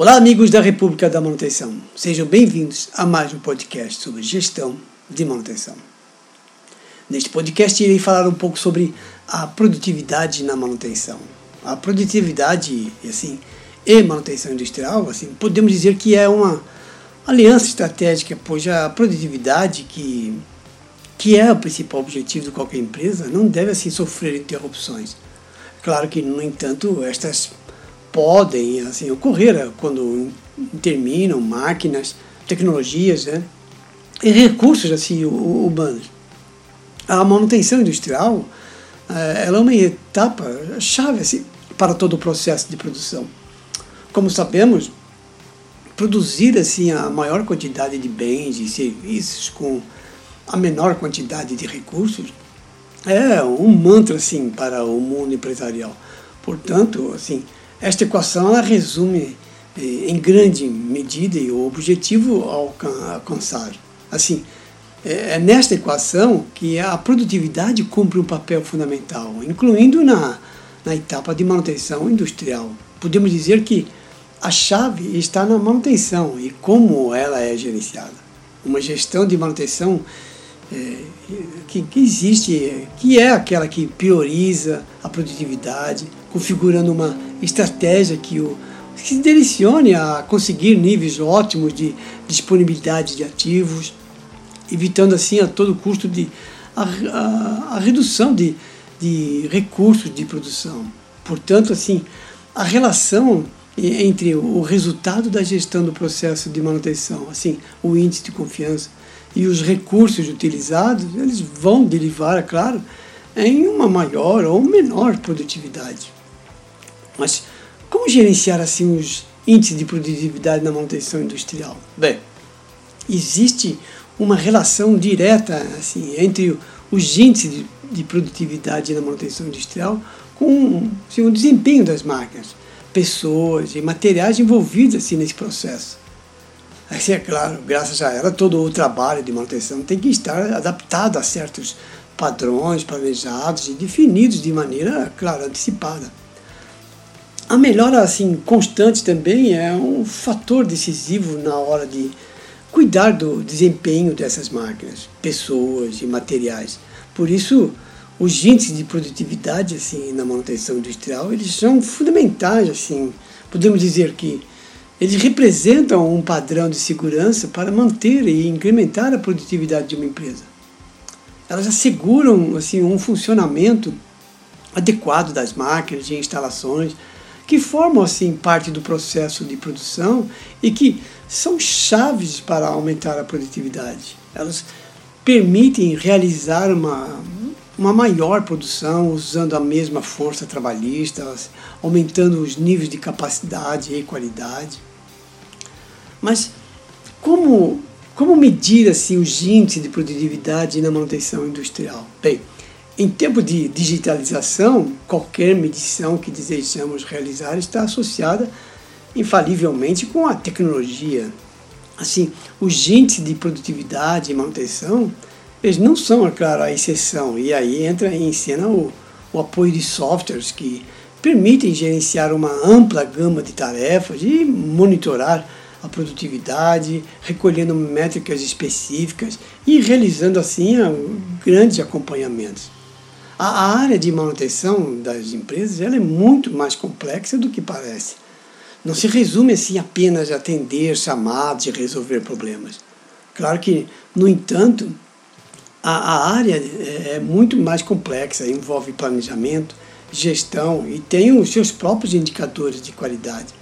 Olá, amigos da República da Manutenção. Sejam bem-vindos a mais um podcast sobre gestão de manutenção. Neste podcast, irei falar um pouco sobre a produtividade na manutenção. A produtividade, assim, e manutenção industrial, assim, podemos dizer que é uma aliança estratégica, pois a produtividade que que é o principal objetivo de qualquer empresa, não deve assim sofrer interrupções. Claro que, no entanto, estas podem assim ocorrer quando terminam máquinas, tecnologias, né? e recursos assim humanos. A manutenção industrial eh, ela é uma etapa chave assim, para todo o processo de produção. Como sabemos, produzir assim a maior quantidade de bens e serviços com a menor quantidade de recursos é um mantra assim para o mundo empresarial. Portanto, assim, esta equação ela resume eh, em grande medida o objetivo a alcançar. Assim, é, é nesta equação que a produtividade cumpre um papel fundamental, incluindo na, na etapa de manutenção industrial. Podemos dizer que a chave está na manutenção e como ela é gerenciada. Uma gestão de manutenção é, que, que existe, que é aquela que prioriza a produtividade, configurando uma estratégia que o que se direcione a conseguir níveis ótimos de disponibilidade de ativos, evitando assim a todo custo de, a, a, a redução de, de recursos de produção. Portanto, assim, a relação entre o resultado da gestão do processo de manutenção, assim, o índice de confiança e os recursos utilizados, eles vão derivar, é claro, em uma maior ou menor produtividade. Mas como gerenciar assim os índices de produtividade na manutenção industrial? Bem, existe uma relação direta assim entre os índices de, de produtividade na manutenção industrial com assim, o desempenho das máquinas, pessoas e materiais envolvidos assim, nesse processo. Assim, é claro, graças a ela, todo o trabalho de manutenção tem que estar adaptado a certos padrões planejados e definidos de maneira, claro, antecipada. A melhora assim constante também é um fator decisivo na hora de cuidar do desempenho dessas máquinas, pessoas e materiais. Por isso, os índices de produtividade assim na manutenção industrial eles são fundamentais assim. Podemos dizer que eles representam um padrão de segurança para manter e incrementar a produtividade de uma empresa. Elas asseguram assim um funcionamento adequado das máquinas e instalações que formam assim parte do processo de produção e que são chaves para aumentar a produtividade. Elas permitem realizar uma, uma maior produção usando a mesma força trabalhista, aumentando os níveis de capacidade e qualidade. Mas como, como medir assim, os índices de produtividade na manutenção industrial? Bem, em tempo de digitalização, qualquer medição que desejamos realizar está associada infalivelmente com a tecnologia. Assim, os índices de produtividade e manutenção, eles não são, é claro, a exceção. E aí entra em cena o, o apoio de softwares que permitem gerenciar uma ampla gama de tarefas e monitorar a produtividade, recolhendo métricas específicas e realizando assim grandes acompanhamentos. A área de manutenção das empresas ela é muito mais complexa do que parece. Não se resume assim apenas a atender chamados e resolver problemas. Claro que, no entanto, a, a área é, é muito mais complexa, envolve planejamento, gestão e tem os seus próprios indicadores de qualidade.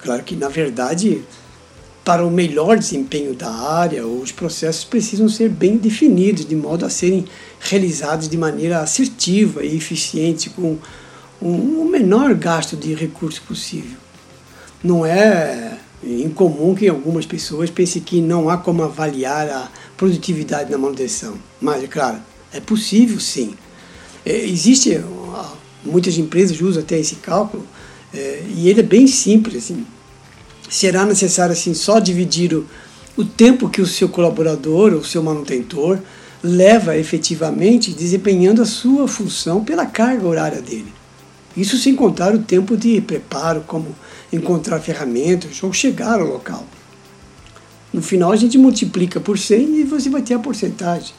Claro que, na verdade, para o melhor desempenho da área, os processos precisam ser bem definidos, de modo a serem realizados de maneira assertiva e eficiente, com o menor gasto de recurso possível. Não é incomum que algumas pessoas pensem que não há como avaliar a produtividade na manutenção, mas, é claro, é possível sim. É, existe, muitas empresas usam até esse cálculo, é, e ele é bem simples, assim, será necessário assim só dividir o, o tempo que o seu colaborador, o seu manutentor, leva efetivamente desempenhando a sua função pela carga horária dele. Isso sem contar o tempo de preparo, como encontrar ferramentas ou chegar ao local. No final a gente multiplica por 100 e você vai ter a porcentagem.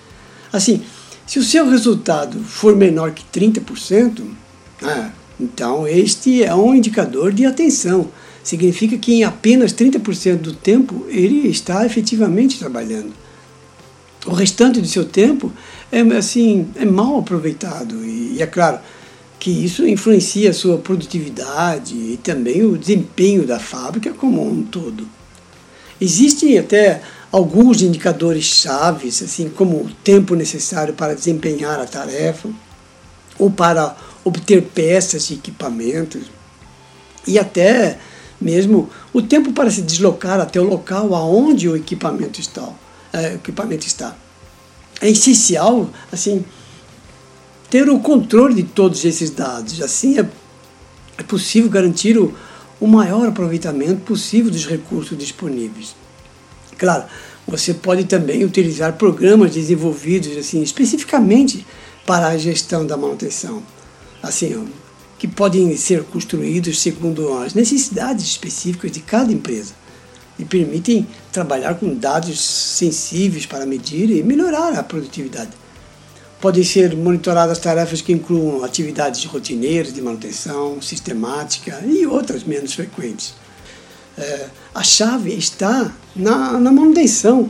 Assim, se o seu resultado for menor que 30%, ah, então este é um indicador de atenção. Significa que em apenas 30% do tempo ele está efetivamente trabalhando. O restante do seu tempo é assim é mal aproveitado e, e é claro que isso influencia a sua produtividade e também o desempenho da fábrica como um todo. Existem até alguns indicadores chaves, assim como o tempo necessário para desempenhar a tarefa ou para obter peças e equipamentos e até mesmo o tempo para se deslocar até o local aonde o equipamento está. É, equipamento está. É essencial, assim, ter o controle de todos esses dados. Assim é, é possível garantir o, o maior aproveitamento possível dos recursos disponíveis. Claro, você pode também utilizar programas desenvolvidos assim especificamente para a gestão da manutenção, assim, que podem ser construídos segundo as necessidades específicas de cada empresa e permitem trabalhar com dados sensíveis para medir e melhorar a produtividade. Podem ser monitoradas tarefas que incluam atividades rotineiras de manutenção, sistemática e outras menos frequentes. É, a chave está na, na manutenção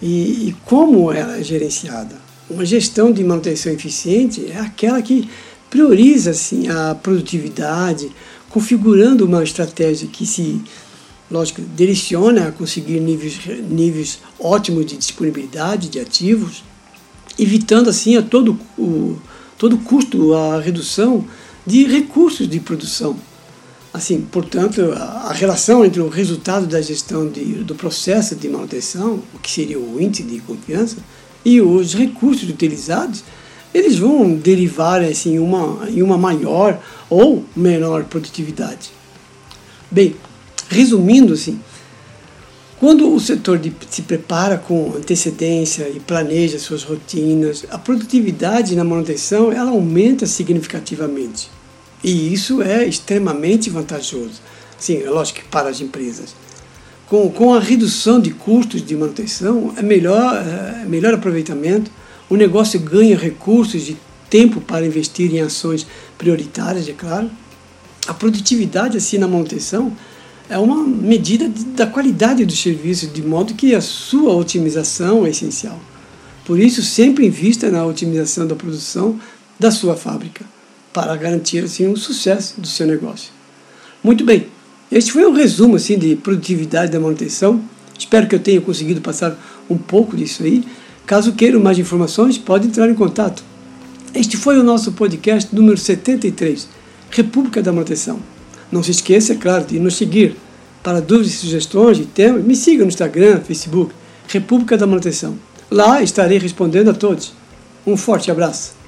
e, e como ela é gerenciada. Uma gestão de manutenção eficiente é aquela que prioriza assim, a produtividade, configurando uma estratégia que se, lógico, direciona a conseguir níveis, níveis ótimos de disponibilidade de ativos evitando assim a todo o todo custo a redução de recursos de produção. Assim, portanto, a, a relação entre o resultado da gestão de, do processo de manutenção, o que seria o índice de confiança, e os recursos utilizados, eles vão derivar assim, uma, em uma maior ou menor produtividade. Bem, resumindo assim, quando o setor de, se prepara com antecedência e planeja suas rotinas, a produtividade na manutenção ela aumenta significativamente. E isso é extremamente vantajoso. Sim, é lógico que para as empresas. Com, com a redução de custos de manutenção, é melhor, é melhor aproveitamento, o negócio ganha recursos e tempo para investir em ações prioritárias, é claro. A produtividade assim na manutenção é uma medida da qualidade do serviço, de modo que a sua otimização é essencial. Por isso, sempre invista na otimização da produção da sua fábrica, para garantir assim o sucesso do seu negócio. Muito bem, este foi um resumo assim de produtividade da manutenção. Espero que eu tenha conseguido passar um pouco disso aí. Caso queiram mais informações, pode entrar em contato. Este foi o nosso podcast número 73, República da Manutenção. Não se esqueça, é claro, de nos seguir. Para dúvidas, sugestões e temas, me siga no Instagram, Facebook, República da Manutenção. Lá estarei respondendo a todos. Um forte abraço.